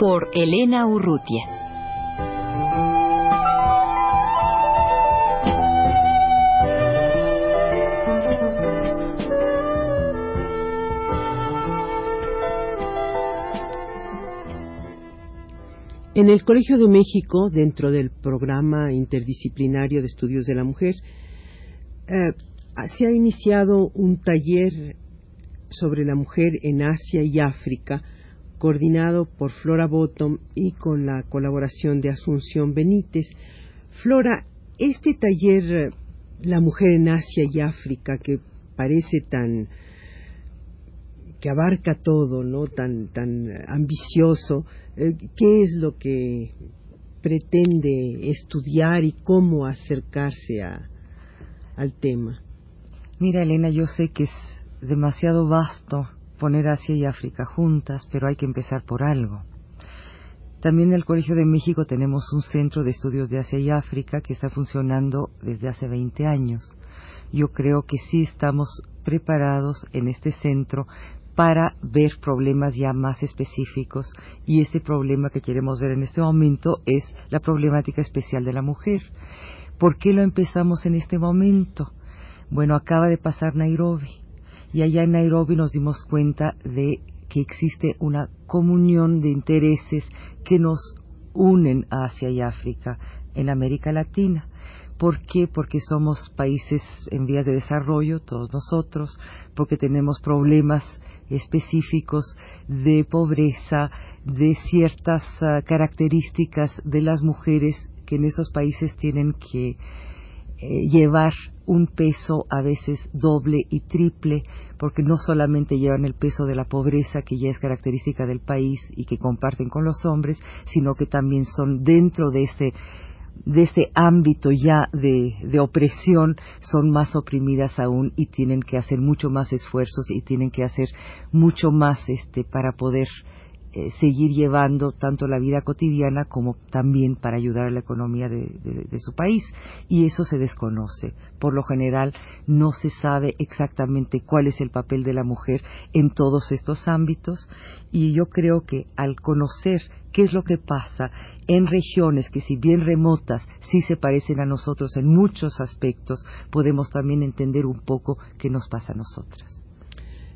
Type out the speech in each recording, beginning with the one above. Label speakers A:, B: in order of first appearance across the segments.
A: Por Elena Urrutia.
B: En el Colegio de México, dentro del programa interdisciplinario de estudios de la mujer, eh, se ha iniciado un taller sobre la mujer en Asia y África, coordinado por Flora Bottom y con la colaboración de Asunción Benítez. Flora, este taller, La mujer en Asia y África, que parece tan que abarca todo, ¿no? Tan tan ambicioso, eh, ¿qué es lo que pretende estudiar y cómo acercarse a, al tema?
C: Mira, Elena, yo sé que es demasiado vasto poner Asia y África juntas, pero hay que empezar por algo. También en el Colegio de México tenemos un centro de estudios de Asia y África que está funcionando desde hace 20 años. Yo creo que sí estamos preparados en este centro para ver problemas ya más específicos y este problema que queremos ver en este momento es la problemática especial de la mujer. ¿Por qué lo empezamos en este momento? Bueno, acaba de pasar Nairobi y allá en Nairobi nos dimos cuenta de que existe una comunión de intereses que nos unen a Asia y África en América Latina. ¿Por qué? Porque somos países en vías de desarrollo, todos nosotros, porque tenemos problemas específicos de pobreza, de ciertas ah, características de las mujeres que en esos países tienen que eh, llevar un peso a veces doble y triple, porque no solamente llevan el peso de la pobreza, que ya es característica del país y que comparten con los hombres, sino que también son dentro de este de este ámbito ya de, de, opresión son más oprimidas aún y tienen que hacer mucho más esfuerzos y tienen que hacer mucho más este para poder eh, seguir llevando tanto la vida cotidiana como también para ayudar a la economía de, su país. Y eso se desconoce. Por lo general no se sabe exactamente cuál es el papel de la mujer en todos estos ámbitos y yo creo que al conocer qué es lo que pasa en regiones que si bien remotas sí se parecen a nosotros en muchos aspectos, podemos también entender un poco qué nos pasa a nosotras.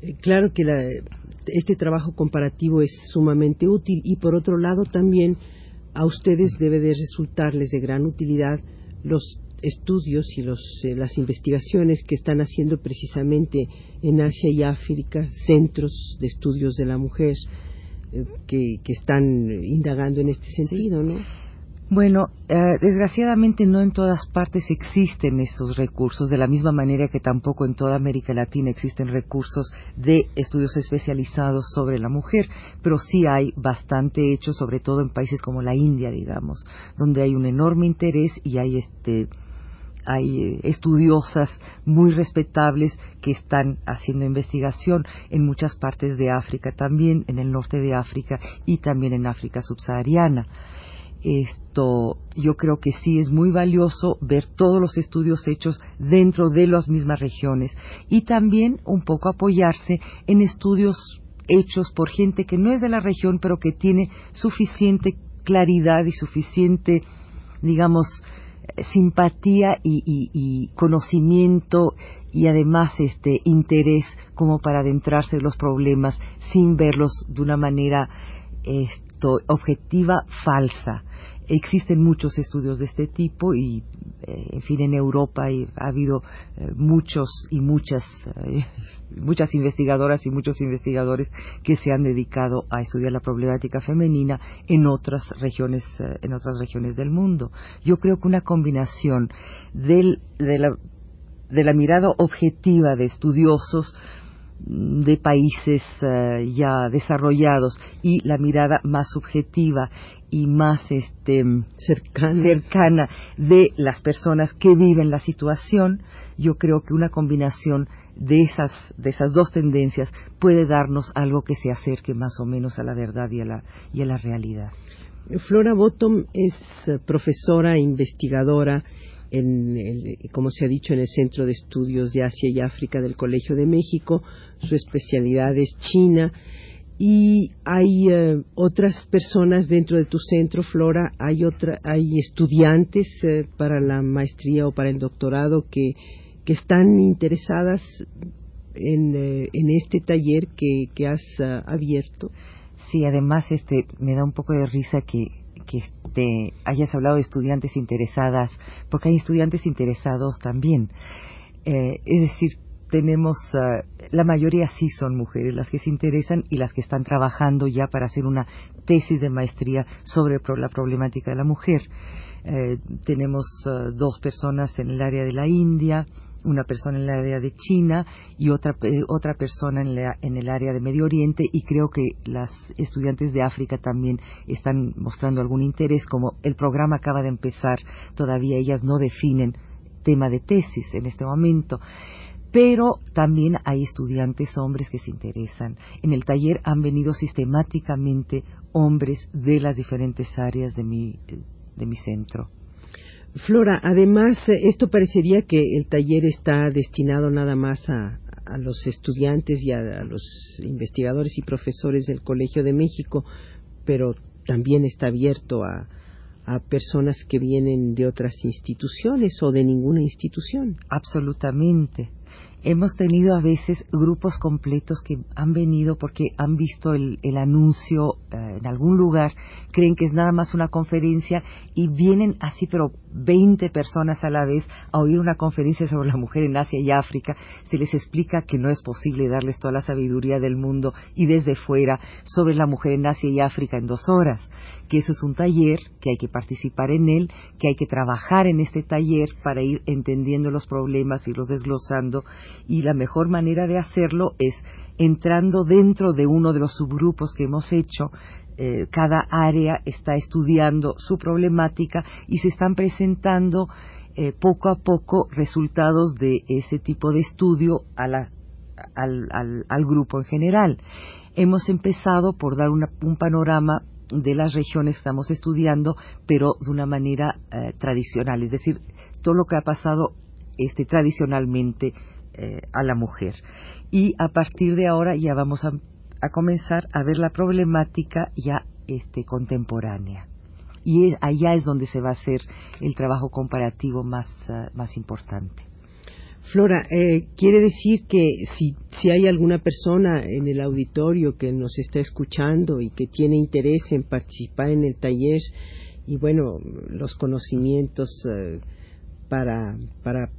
B: Eh, claro que este trabajo comparativo es sumamente útil y por otro lado también a ustedes debe de resultarles de gran utilidad los estudios y eh, las investigaciones que están haciendo precisamente en Asia y África, centros de estudios de la mujer eh, que, que están indagando en este sentido, ¿no?
C: Bueno, eh, desgraciadamente no en todas partes existen estos recursos, de la misma manera que tampoco en toda América Latina existen recursos de estudios especializados sobre la mujer, pero sí hay bastante hecho, sobre todo en países como la India, digamos, donde hay un enorme interés y hay este hay eh, estudiosas muy respetables que están haciendo investigación en muchas partes de África también, en el norte de África y también en África subsahariana esto yo creo que sí es muy valioso ver todos los estudios hechos dentro de las mismas regiones y también un poco apoyarse en estudios hechos por gente que no es de la región pero que tiene suficiente claridad y suficiente digamos simpatía y, conocimiento y además este interés como para adentrarse en los problemas sin verlos de una manera objetiva falsa existen muchos estudios de este tipo y, eh, en fin, en Europa ha habido eh, muchos y muchas, eh, muchas investigadoras y muchos investigadores que se han dedicado a estudiar la problemática femenina en otras regiones, en otras regiones del mundo. Yo creo que una combinación de, la, de la mirada objetiva de estudiosos de países eh, ya desarrollados y la mirada más subjetiva y más este
B: cercana.
C: cercana de las personas que viven la situación, yo creo que una combinación de esas de esas dos tendencias puede darnos algo que se acerque más o menos a la verdad y a la y a la realidad.
B: Flora Bottom es profesora e investigadora en como se ha dicho, en el Centro de Estudios de Asia y África del Colegio de México. Su especialidad es China. Y hay eh, otras personas dentro de tu centro, Flora, hay, otra, hay estudiantes eh, para la maestría o para el doctorado que, que están interesadas en, eh, en este taller que, que has abierto.
C: Sí, además este, me da un poco de risa que que te hayas hablado de estudiantes interesadas, porque hay estudiantes interesados también. Eh, es decir, tenemos, ah, la mayoría sí son mujeres las que se interesan y las que están trabajando ya para hacer una tesis de maestría sobre la problemática de la mujer. Eh, tenemos ah, dos personas en el área de la India, una persona en el área de China y otra, eh, otra persona en, en, el área de Medio Oriente y creo que las estudiantes de África también están mostrando algún interés, como el programa acaba de empezar, todavía ellas no definen tema de tesis en este momento. Pero también hay estudiantes hombres que se interesan. En el taller han venido sistemáticamente hombres de las diferentes áreas de mi, de mi centro.
B: Flora, además, eh, esto parecería que el taller está destinado nada más a, los estudiantes y a, los investigadores y profesores del Colegio de México, pero también está abierto a, personas que vienen de otras instituciones o de ninguna institución.
C: Absolutamente hemos tenido a veces grupos completos que han venido porque han visto el, anuncio eh, en algún lugar, creen que es nada más una conferencia y vienen así, pero 20 personas a la vez a oír una conferencia sobre la mujer en Asia y África. Se les explica que no es posible darles toda la sabiduría del mundo y desde fuera sobre la mujer en Asia y África en dos horas, que eso es un taller, que hay que participar en él, que hay que trabajar en este taller para ir entendiendo los problemas y los desglosando y la mejor manera de hacerlo es entrando dentro de uno de los subgrupos que hemos hecho. Eh, cada área está estudiando su problemática y se están presentando eh, poco a poco resultados de ese tipo de estudio al, grupo en general. Hemos empezado por dar un panorama de las regiones que estamos estudiando, pero de una manera eh, tradicional, es decir, todo lo que ha pasado este, tradicionalmente eh, a la mujer. Y a partir de ahora ya vamos a, comenzar a ver la problemática ya este, contemporánea. Y allá es donde se va a hacer el trabajo comparativo más, ah, más importante.
B: Flora, eh, quiere decir que si, si hay alguna persona en el auditorio que nos está escuchando y que tiene interés en participar en el taller y bueno, los conocimientos eh, para, para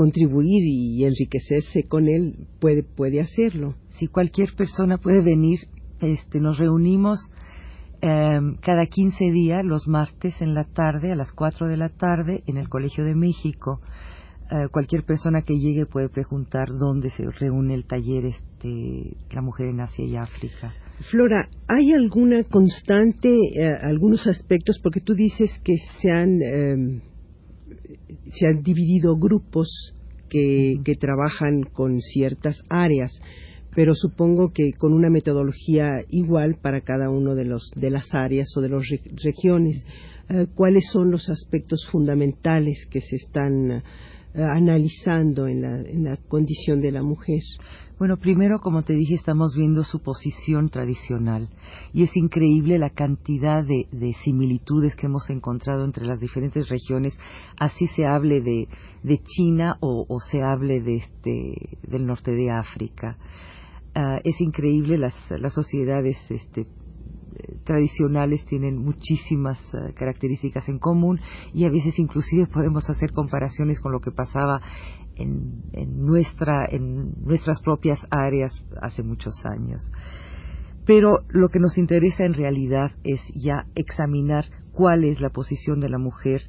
B: contribuir y enriquecerse con él, puede, puede hacerlo.
C: Si cualquier persona puede venir, este, nos reunimos em, cada 15 días, los martes en la tarde, a las 4 de la tarde, en el Colegio de México. Eh, cualquier persona que llegue puede preguntar dónde se reúne el taller este, La Mujer en Asia y África.
B: Flora, ¿hay alguna constante, eh, algunos aspectos, porque tú dices que se han em, se han dividido grupos que, trabajan con ciertas áreas, pero supongo que con una metodología igual para cada uno de, los, de las áreas o de las regiones. Eh, ¿Cuáles son los aspectos fundamentales que se están analizando en la, en la condición de la mujer?
C: Bueno, primero, como te dije, estamos viendo su posición tradicional y es increíble la cantidad de, similitudes que hemos encontrado entre las diferentes regiones, así se hable de, China o, se hable de este, del norte de África. Ah, es increíble las, las sociedades este, tradicionales tienen muchísimas eh, características en común y a veces inclusive podemos hacer comparaciones con lo que pasaba en, nuestra, en nuestras propias áreas hace muchos años. Pero lo que nos interesa en realidad es ya examinar cuál es la posición de la mujer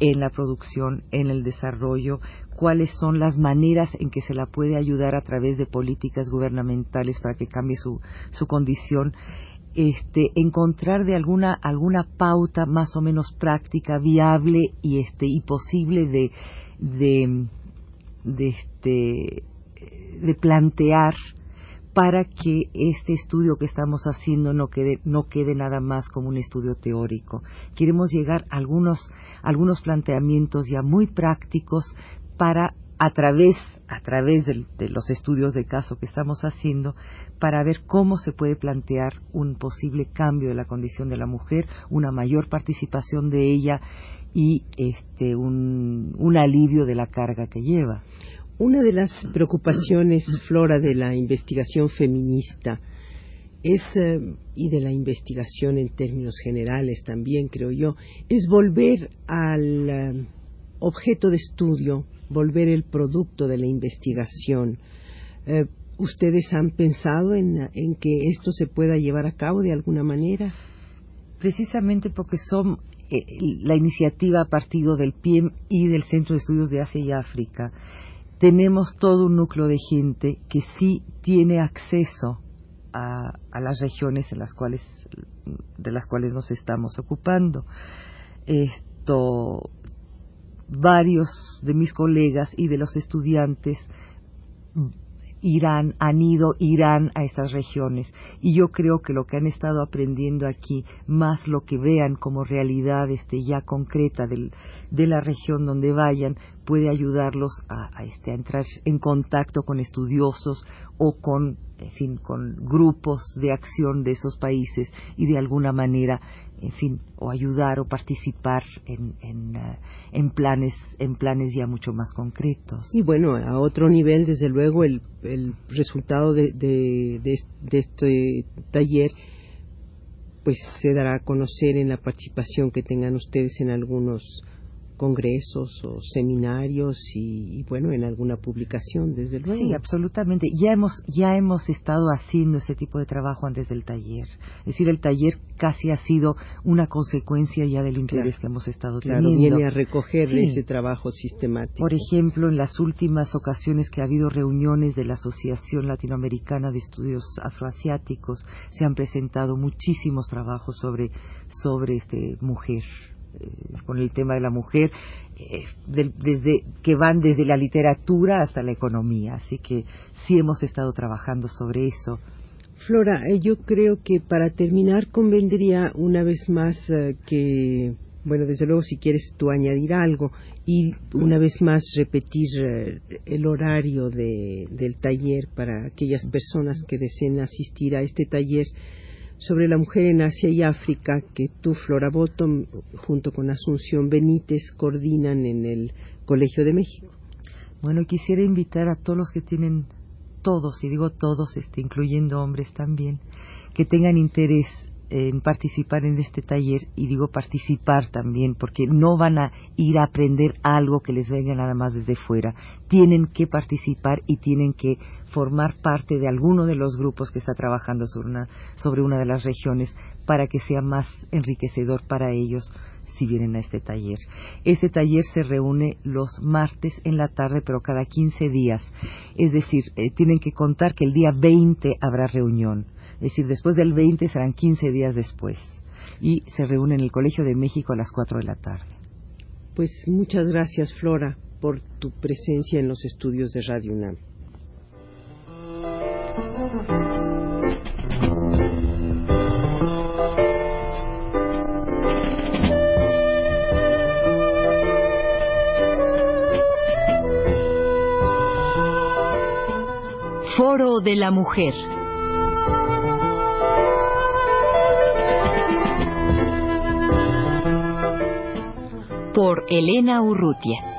C: en la producción, en el desarrollo, cuáles son las maneras en que se la puede ayudar a través de políticas gubernamentales para que cambie su, su condición. Este, encontrar de alguna alguna pauta más o menos práctica, viable y este y posible de de, de este de plantear para que este estudio que estamos haciendo no quede, no quede nada más como un estudio teórico. Queremos llegar a algunos, algunos planteamientos ya muy prácticos para a través, a través de, los estudios de caso que estamos haciendo, para ver cómo se puede plantear un posible cambio de la condición de la mujer, una mayor participación de ella y este, un, un alivio de la carga que lleva.
B: Una de las preocupaciones, Flora, de la investigación feminista es, eh, y de la investigación en términos generales también, creo yo, es volver al eh, objeto de estudio, volver el producto de la investigación. Eh, ¿Ustedes han pensado en, que esto se pueda llevar a cabo de alguna manera?
C: Precisamente porque son la iniciativa ha partido del PIEM y del Centro de Estudios de Asia y África tenemos todo un núcleo de gente que sí tiene acceso a, las regiones en las cuales de las cuales nos estamos ocupando. Esto varios de mis colegas y de los estudiantes irán, han ido, irán a estas regiones. Y yo creo que lo que han estado aprendiendo aquí, más lo que vean como realidad este, ya concreta del, de la región donde vayan, puede ayudarlos a, este, a entrar en contacto con estudiosos o con en fin, con grupos de acción de esos países y de alguna manera, en fin, o ayudar o participar en, en, eh, en planes, en planes ya mucho más concretos.
B: Y bueno, a otro nivel, desde luego, el, el resultado de, de, este taller pues se dará a conocer en la participación que tengan ustedes en algunos congresos o seminarios y, bueno en alguna publicación desde luego.
C: sí absolutamente. Ya hemos ya hemos estado haciendo ese tipo de trabajo antes del taller. Es decir el taller casi ha sido una consecuencia ya del interés que hemos estado
B: claro,
C: teniendo.
B: viene a recoger ese trabajo sistemático.
C: Por ejemplo en las últimas ocasiones que ha habido reuniones de la asociación latinoamericana de estudios afroasiáticos se han presentado muchísimos trabajos sobre sobre este mujer con el tema de la mujer, eh, desde que van desde la literatura hasta la economía. Así que sí hemos estado trabajando sobre eso.
B: Flora, eh, yo creo que para terminar convendría una vez más que, bueno, desde luego si quieres tú añadir algo y una vez más repetir el horario de, del taller para aquellas personas que deseen asistir a este taller sobre la mujer en Asia y África que tú, Flora Bottom, junto con Asunción Benítez, coordinan en el Colegio de México.
C: Bueno, quisiera invitar a todos los que tienen, todos, y digo todos, este, incluyendo hombres también, que tengan interés en participar en este taller y digo participar también porque no van a ir a aprender algo que les venga nada más desde fuera. Tienen que participar y tienen que formar parte de alguno de los grupos que está trabajando sobre una, sobre una de las regiones para que sea más enriquecedor para ellos si vienen a este taller. Este taller se reúne los martes en la tarde, pero cada 15 días. Es decir, eh, tienen que contar que el día 20 habrá reunión es decir, después del 20 serán 15 días después. Y se reúne en el Colegio de México a las 4 de la tarde.
B: Pues muchas gracias, Flora, por tu presencia en los estudios de Radio UNAM.
A: Foro de la Mujer. Por Elena Urrutia.